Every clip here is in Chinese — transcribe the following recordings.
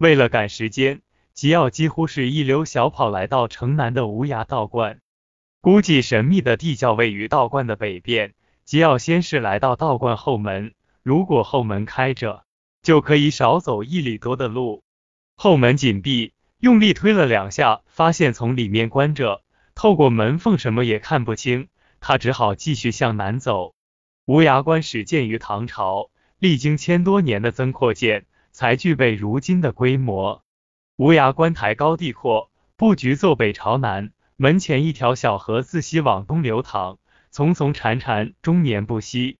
为了赶时间，吉奥几乎是一溜小跑来到城南的无涯道观。估计神秘的地窖位于道观的北边。吉奥先是来到道观后门，如果后门开着，就可以少走一里多的路。后门紧闭，用力推了两下，发现从里面关着，透过门缝什么也看不清。他只好继续向南走。无涯观始建于唐朝，历经千多年的增扩建，才具备如今的规模。无涯观台高地阔，布局坐北朝南，门前一条小河自西往东流淌。丛丛潺潺，终年不息。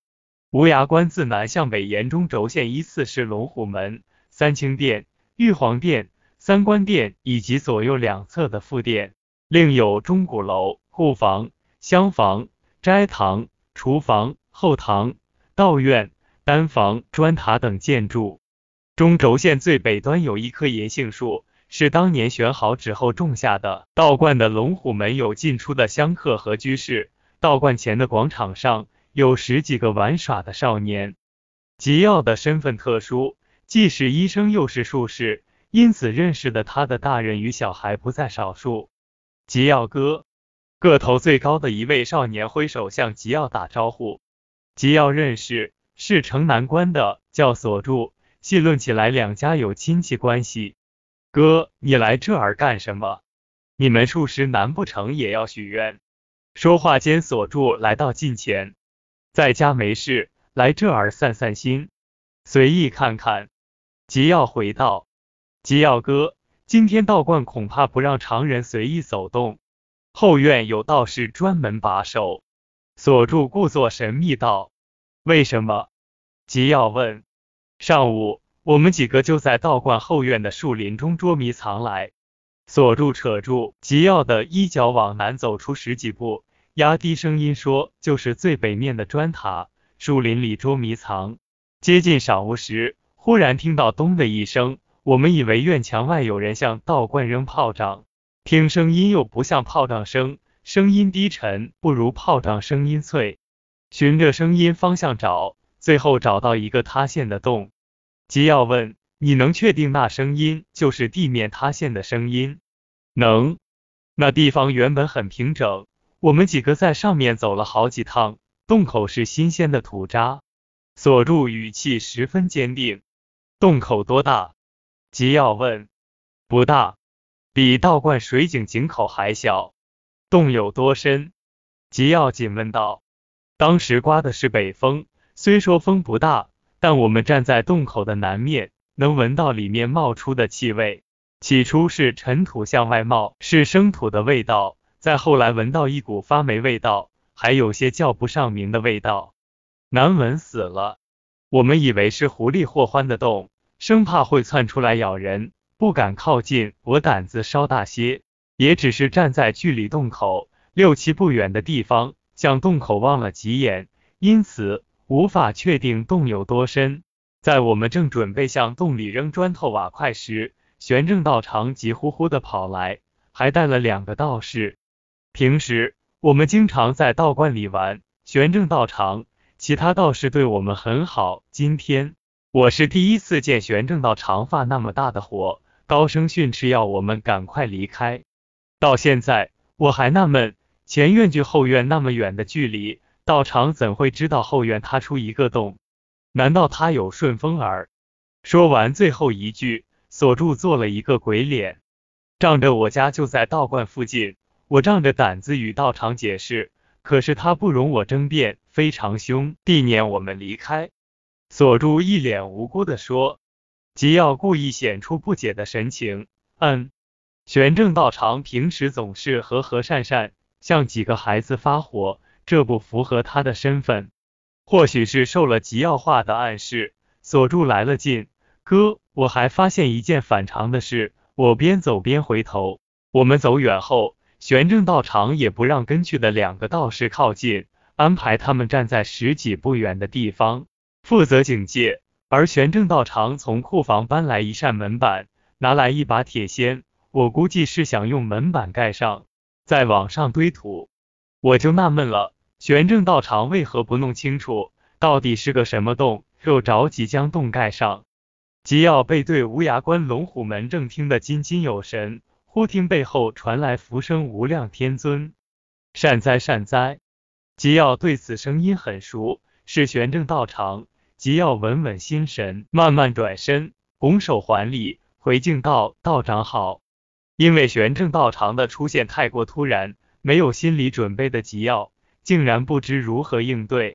无涯观自南向北沿中轴线依次是龙虎门、三清殿、玉皇殿、三官殿以及左右两侧的副殿，另有钟鼓楼、库房、厢房、斋堂、厨房、后堂、道院、丹房、砖塔等建筑。中轴线最北端有一棵银杏树，是当年选好之后种下的。道观的龙虎门有进出的香客和居士。道观前的广场上有十几个玩耍的少年。吉奥的身份特殊，既是医生又是术士，因此认识的他的大人与小孩不在少数。吉奥哥，个头最高的一位少年挥手向吉奥打招呼。吉奥认识，是城南关的，叫锁住。细论起来，两家有亲戚关系。哥，你来这儿干什么？你们术士难不成也要许愿？说话间，锁住来到近前，在家没事，来这儿散散心，随意看看。吉耀回道：“吉耀哥，今天道观恐怕不让常人随意走动，后院有道士专门把守。”锁住故作神秘道：“为什么？”吉耀问。上午我们几个就在道观后院的树林中捉迷藏来。锁住扯住吉奥的衣角，往南走出十几步，压低声音说：“就是最北面的砖塔，树林里捉迷藏。”接近晌午时，忽然听到咚的一声，我们以为院墙外有人向道观扔炮仗，听声音又不像炮仗声，声音低沉，不如炮仗声音脆。循着声音方向找，最后找到一个塌陷的洞。吉奥问。你能确定那声音就是地面塌陷的声音？能。那地方原本很平整，我们几个在上面走了好几趟。洞口是新鲜的土渣。锁住语气十分坚定。洞口多大？吉奥问。不大，比道观水井井口还小。洞有多深？吉奥紧问道。当时刮的是北风，虽说风不大，但我们站在洞口的南面。能闻到里面冒出的气味，起初是尘土向外冒，是生土的味道，再后来闻到一股发霉味道，还有些叫不上名的味道，难闻死了。我们以为是狐狸或獾的洞，生怕会窜出来咬人，不敢靠近。我胆子稍大些，也只是站在距离洞口六七步远的地方，向洞口望了几眼，因此无法确定洞有多深。在我们正准备向洞里扔砖头瓦块时，玄正道长急呼呼的跑来，还带了两个道士。平时我们经常在道观里玩，玄正道长、其他道士对我们很好。今天我是第一次见玄正道长发那么大的火，高声训斥要我们赶快离开。到现在我还纳闷，前院距后院那么远的距离，道长怎会知道后院塌出一个洞？难道他有顺风耳？说完最后一句，锁住做了一个鬼脸，仗着我家就在道观附近，我仗着胆子与道长解释，可是他不容我争辩，非常凶，地念我们离开。锁住一脸无辜的说，吉要故意显出不解的神情，嗯，玄正道长平时总是和和善善，像几个孩子发火，这不符合他的身份。或许是受了吉耀化的暗示，锁住来了劲。哥，我还发现一件反常的事。我边走边回头，我们走远后，玄正道长也不让跟去的两个道士靠近，安排他们站在十几步远的地方，负责警戒。而玄正道长从库房搬来一扇门板，拿来一把铁锨，我估计是想用门板盖上，再往上堆土。我就纳闷了。玄正道长为何不弄清楚到底是个什么洞，又着急将洞盖上？吉耀背对无涯关龙虎门，正听得津津有神，忽听背后传来浮声：“无量天尊，善哉善哉！”吉耀对此声音很熟，是玄正道场。吉耀稳稳心神，慢慢转身，拱手还礼，回敬道：“道长好。”因为玄正道长的出现太过突然，没有心理准备的吉耀，竟然不知如何应对。